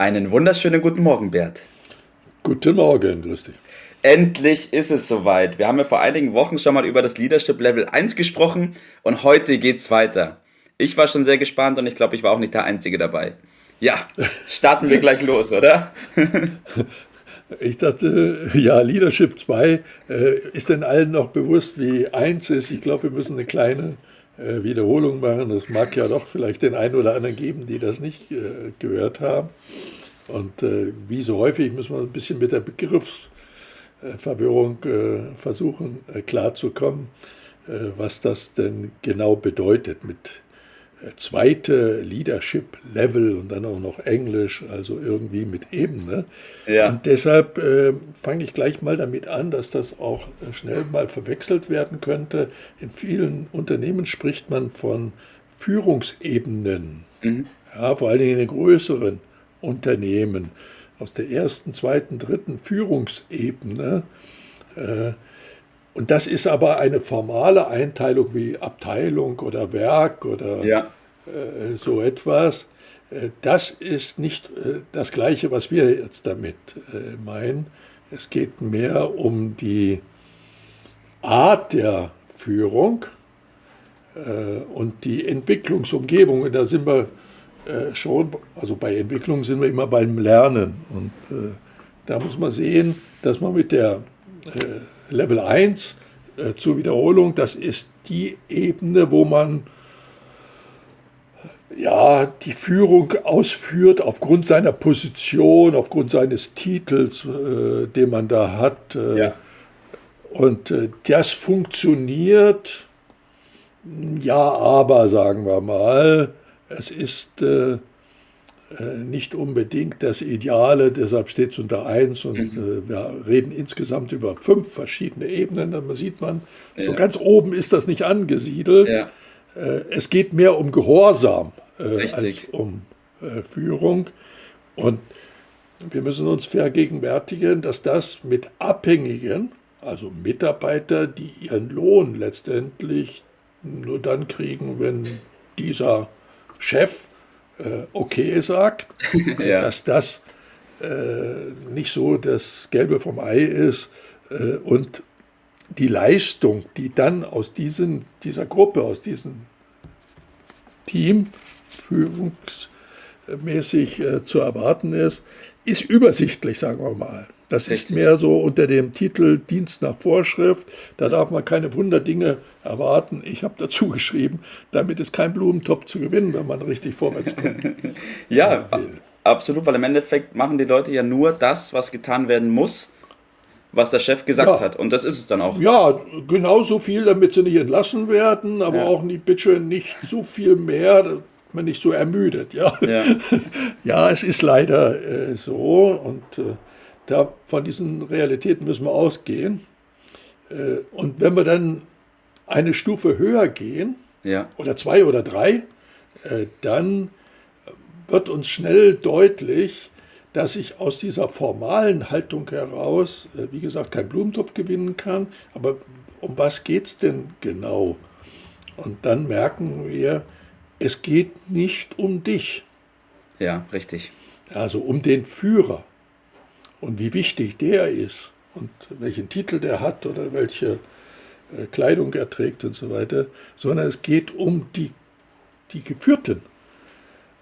Einen wunderschönen guten Morgen, Bert. Guten Morgen, grüß dich. Endlich ist es soweit. Wir haben ja vor einigen Wochen schon mal über das Leadership Level 1 gesprochen und heute geht's weiter. Ich war schon sehr gespannt und ich glaube, ich war auch nicht der Einzige dabei. Ja, starten wir gleich los, oder? Ich dachte, ja, Leadership 2 äh, ist denn allen noch bewusst, wie 1 ist. Ich glaube, wir müssen eine kleine äh, Wiederholung machen. Es mag ja doch vielleicht den einen oder anderen geben, die das nicht äh, gehört haben. Und äh, wie so häufig müssen wir ein bisschen mit der Begriffsverwirrung äh, versuchen äh, klarzukommen, was das denn genau bedeutet mit zweite Leadership Level und dann auch noch Englisch, also irgendwie mit Ebene. Ja. Und deshalb äh, fange ich gleich mal damit an, dass das auch schnell mal verwechselt werden könnte. In vielen Unternehmen spricht man von Führungsebenen, mhm. ja, vor allen Dingen in den größeren Unternehmen, aus der ersten, zweiten, dritten Führungsebene. Äh, und das ist aber eine formale Einteilung wie Abteilung oder Werk oder ja. äh, so etwas. Äh, das ist nicht äh, das Gleiche, was wir jetzt damit äh, meinen. Es geht mehr um die Art der Führung und die Entwicklungsumgebung. Und da sind wir schon, also bei Entwicklung sind wir immer beim Lernen. Und da muss man sehen, dass man mit der Level 1 äh, zur Wiederholung, das ist die Ebene, wo man ja, die Führung ausführt aufgrund seiner Position, aufgrund seines Titels, äh, den man da hat. Äh, ja. Und äh, das funktioniert, ja, aber sagen wir mal, es ist äh, nicht unbedingt das Ideale, deshalb steht es unter 1 und mhm. äh, wir reden insgesamt über fünf verschiedene Ebenen. Da sieht man, ja. so ganz oben ist das nicht angesiedelt. Ja. Äh, es geht mehr um Gehorsam äh, als um äh, Führung. Und wir müssen uns vergegenwärtigen, dass das mit Abhängigen, also Mitarbeiter, die ihren Lohn letztendlich nur dann kriegen, wenn dieser Chef äh, okay sagt, ja. dass das äh, nicht so das Gelbe vom Ei ist äh, und die Leistung, die dann aus diesen, dieser Gruppe, aus diesem Team führungsmäßig äh, zu erwarten ist, ist übersichtlich, sagen wir mal. Das Richtig. ist mehr so unter dem Titel Dienst nach Vorschrift. Da darf man keine Wunderdinge erwarten. Ich habe dazu geschrieben, damit ist kein Blumentopf zu gewinnen, wenn man richtig vorwärts kommt. ja, absolut, weil im Endeffekt machen die Leute ja nur das, was getan werden muss, was der Chef gesagt ja. hat. Und das ist es dann auch. Ja, genauso viel, damit sie nicht entlassen werden, aber ja. auch nicht, bitte nicht so viel mehr, dass man nicht so ermüdet. Ja, ja. ja es ist leider äh, so und äh, da, von diesen Realitäten müssen wir ausgehen. Äh, und wenn wir dann eine Stufe höher gehen, ja. oder zwei oder drei, äh, dann wird uns schnell deutlich, dass ich aus dieser formalen Haltung heraus, äh, wie gesagt, keinen Blumentopf gewinnen kann. Aber um was geht es denn genau? Und dann merken wir, es geht nicht um dich. Ja, richtig. Also um den Führer und wie wichtig der ist und welchen Titel der hat oder welche äh, Kleidung er trägt und so weiter, sondern es geht um die, die Geführten.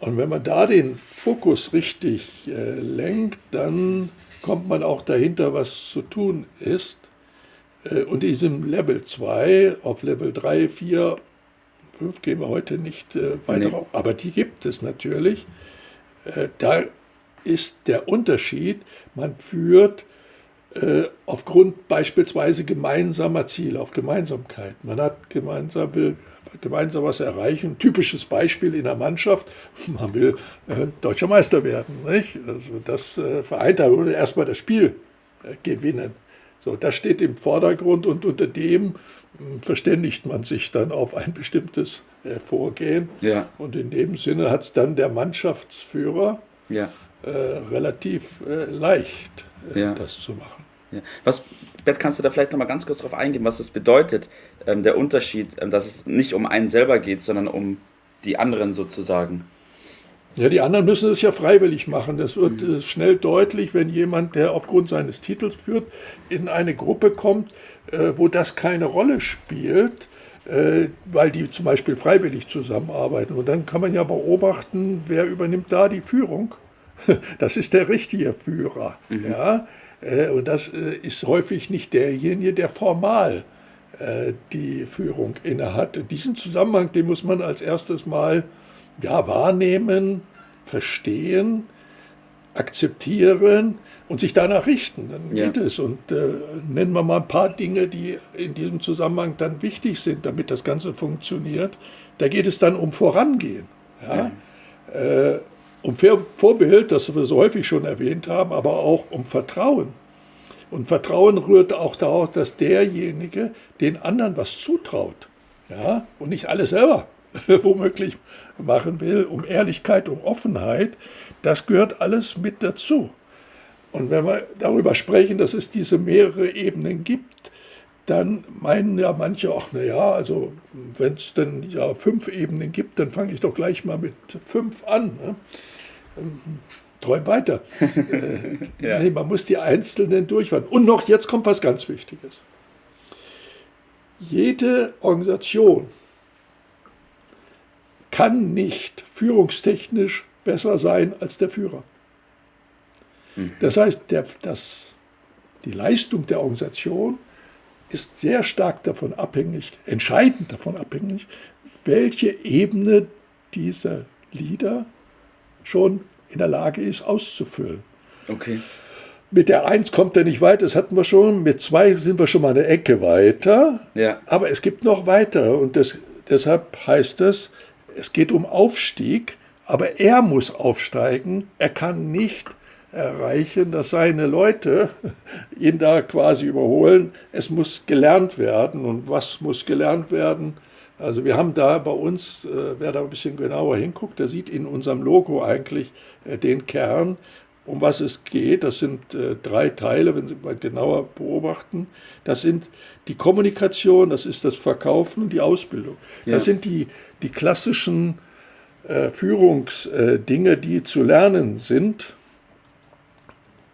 Und wenn man da den Fokus richtig äh, lenkt, dann kommt man auch dahinter, was zu tun ist. Äh, und diesem Level 2, auf Level 3, 4, 5 gehen wir heute nicht äh, weiter nee. auf, aber die gibt es natürlich. Äh, da ist der Unterschied, man führt äh, aufgrund beispielsweise gemeinsamer Ziele, auf Gemeinsamkeit. Man hat gemeinsam, will gemeinsam was erreichen. Typisches Beispiel in der Mannschaft, man will äh, deutscher Meister werden. Nicht? Also das äh, vereint da würde erstmal das Spiel äh, gewinnen. So, das steht im Vordergrund und unter dem hm, verständigt man sich dann auf ein bestimmtes äh, Vorgehen. Ja. Und in dem Sinne hat es dann der Mannschaftsführer Ja. Äh, relativ äh, leicht, äh, Ja. das zu machen. Ja. Was, Bert, kannst du da vielleicht nochmal ganz kurz darauf eingehen, was das bedeutet, ähm, der Unterschied, ähm, dass es nicht um einen selber geht, sondern um die anderen sozusagen? Ja, die anderen müssen es ja freiwillig machen. Das wird äh, schnell deutlich, wenn jemand, der aufgrund seines Titels führt, in eine Gruppe kommt, äh, wo das keine Rolle spielt, äh, weil die zum Beispiel freiwillig zusammenarbeiten. Und dann kann man ja beobachten, wer übernimmt da die Führung. Das ist der richtige Führer. Ja? Äh, Und das äh, ist häufig nicht derjenige, der formal äh, die Führung innehat. Diesen Zusammenhang, den muss man als erstes mal ja, wahrnehmen, verstehen, akzeptieren und sich danach richten. Dann Ja. geht es. Und äh, nennen wir mal ein paar Dinge, die in diesem Zusammenhang dann wichtig sind, damit das Ganze funktioniert. Da geht es dann um Vorangehen. Ja? Äh, um Vorbild, das wir so häufig schon erwähnt haben, aber auch um Vertrauen. Und Vertrauen rührt auch daraus, dass derjenige den anderen was zutraut. Ja? Und nicht alles selber womöglich machen will, um Ehrlichkeit, um Offenheit. Das gehört alles mit dazu. Und wenn wir darüber sprechen, dass es diese mehrere Ebenen gibt, dann meinen ja manche auch, naja, also wenn es denn ja fünf Ebenen gibt, dann fange ich doch gleich mal mit fünf an. Ne? Ähm, Träum weiter. äh, Ja. nee, man muss die einzelnen durchfahren. Und noch, jetzt kommt was ganz Wichtiges. Jede Organisation kann nicht führungstechnisch besser sein als der Führer. Das heißt, der, das, die Leistung der Organisation ist sehr stark davon abhängig, entscheidend davon abhängig, welche Ebene dieser Leader schon in der Lage ist auszufüllen. Okay. Mit der 1 kommt er nicht weiter, das hatten wir schon. Mit 2 sind wir schon mal eine Ecke weiter. Ja. Aber es gibt noch weitere und das, deshalb heißt es, es geht um Aufstieg, aber er muss aufsteigen. Er kann nicht erreichen, dass seine Leute ihn da quasi überholen. Es muss gelernt werden. Und was muss gelernt werden? Also wir haben da bei uns, äh, wer da ein bisschen genauer hinguckt, der sieht in unserem Logo eigentlich äh, den Kern, um was es geht. Das sind äh, drei Teile, wenn Sie mal genauer beobachten. Das sind die Kommunikation, das ist das Verkaufen und die Ausbildung. Ja. Das sind die, die klassischen Führungsdinge, die zu lernen sind.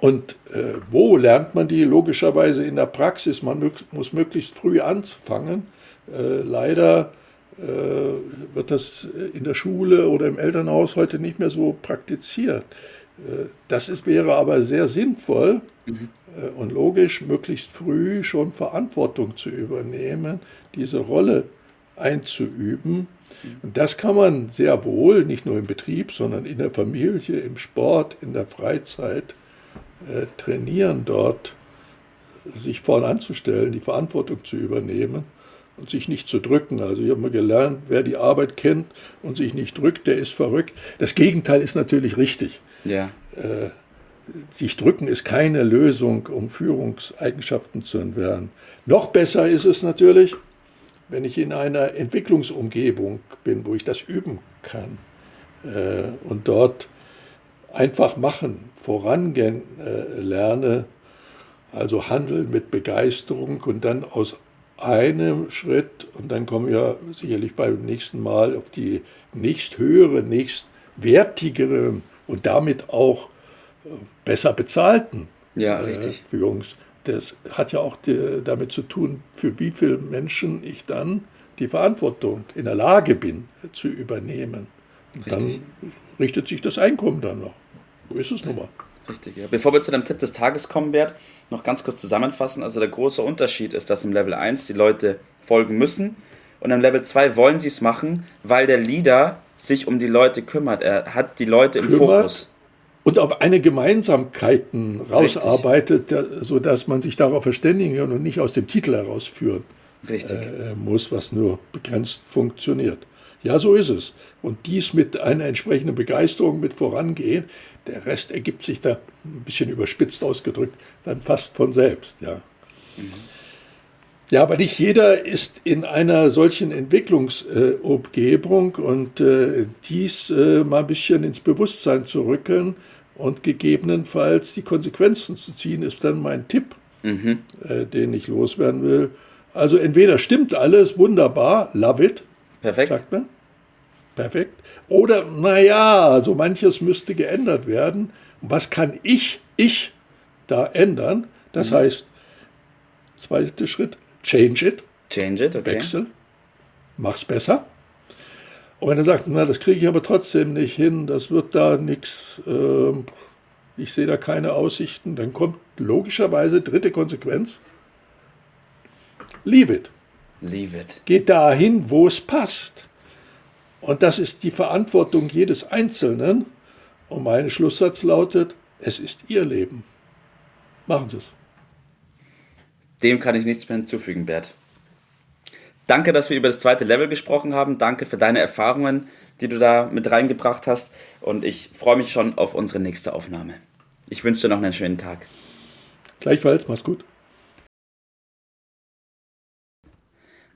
Und äh, wo lernt man die? Logischerweise in der Praxis. Man muss möglichst früh anfangen. Äh, leider äh, wird das in der Schule oder im Elternhaus heute nicht mehr so praktiziert. Äh, das ist, wäre aber sehr sinnvoll äh, und logisch, möglichst früh schon Verantwortung zu übernehmen, diese Rolle einzuüben. Und das kann man sehr wohl, nicht nur im Betrieb, sondern in der Familie, im Sport, in der Freizeit äh, trainieren, dort sich vorn anzustellen, die Verantwortung zu übernehmen und sich nicht zu drücken. Also ich habe mal gelernt, wer die Arbeit kennt und sich nicht drückt, der ist verrückt. Das Gegenteil ist natürlich richtig. Ja. Sich drücken ist keine Lösung, um Führungseigenschaften zu entwickeln. Noch besser ist es natürlich, wenn ich in einer Entwicklungsumgebung bin, wo ich das üben kann äh, und dort einfach machen, vorangehen äh, lerne, also handeln mit Begeisterung und dann aus einem Schritt, und dann kommen wir sicherlich beim nächsten Mal auf die nächsthöhere, nächstwertigere und damit auch äh, besser bezahlten Ja, äh, richtig. Führungs. Das hat ja auch die, damit zu tun, für wie viele Menschen ich dann die Verantwortung in der Lage bin äh, zu übernehmen. Richtig. dann richtet sich das Einkommen dann noch. So ist es nun mal. Richtig, ja. Bevor wir zu dem Tipp des Tages kommen, Bert, noch ganz kurz zusammenfassen. Also der große Unterschied ist, dass im Level 1 die Leute folgen müssen und im Level 2 wollen sie es machen, weil der Leader sich um die Leute kümmert. Er hat die Leute im Kümmert. Fokus. und auf eine Gemeinsamkeiten rausarbeitet, sodass man sich darauf verständigen kann und nicht aus dem Titel herausführen äh, muss, was nur begrenzt funktioniert. Ja, so ist es. Und dies mit einer entsprechenden Begeisterung mit vorangehen, der Rest ergibt sich da ein bisschen überspitzt ausgedrückt, dann fast von selbst. Ja. Mhm. Ja, aber nicht jeder ist in einer solchen Entwicklungsumgebung und äh, dies äh, mal ein bisschen ins Bewusstsein zu rücken und gegebenenfalls die Konsequenzen zu ziehen, ist dann mein Tipp, mhm. äh, den ich loswerden will. Also entweder stimmt alles, wunderbar, love it, Perfekt. sagt man. Perfekt. Oder, naja, so manches müsste geändert werden. was kann ich, ich da ändern? Das mhm. heißt, zweiter Schritt, change it. Change it, okay. Wechsel. Mach's besser. Und wenn er sagt, na, das kriege ich aber trotzdem nicht hin, das wird da nichts, äh, ich sehe da keine Aussichten, dann kommt logischerweise dritte Konsequenz. Leave it. Leave it. Geht dahin, wo es passt. Und das ist die Verantwortung jedes Einzelnen. Und mein Schlusssatz lautet, es ist Ihr Leben. Machen Sie es. Dem kann ich nichts mehr hinzufügen, Bert. Danke, dass wir über das zweite Level gesprochen haben. Danke für deine Erfahrungen, die du da mit reingebracht hast. Und ich freue mich schon auf unsere nächste Aufnahme. Ich wünsche dir noch einen schönen Tag. Gleichfalls, mach's gut.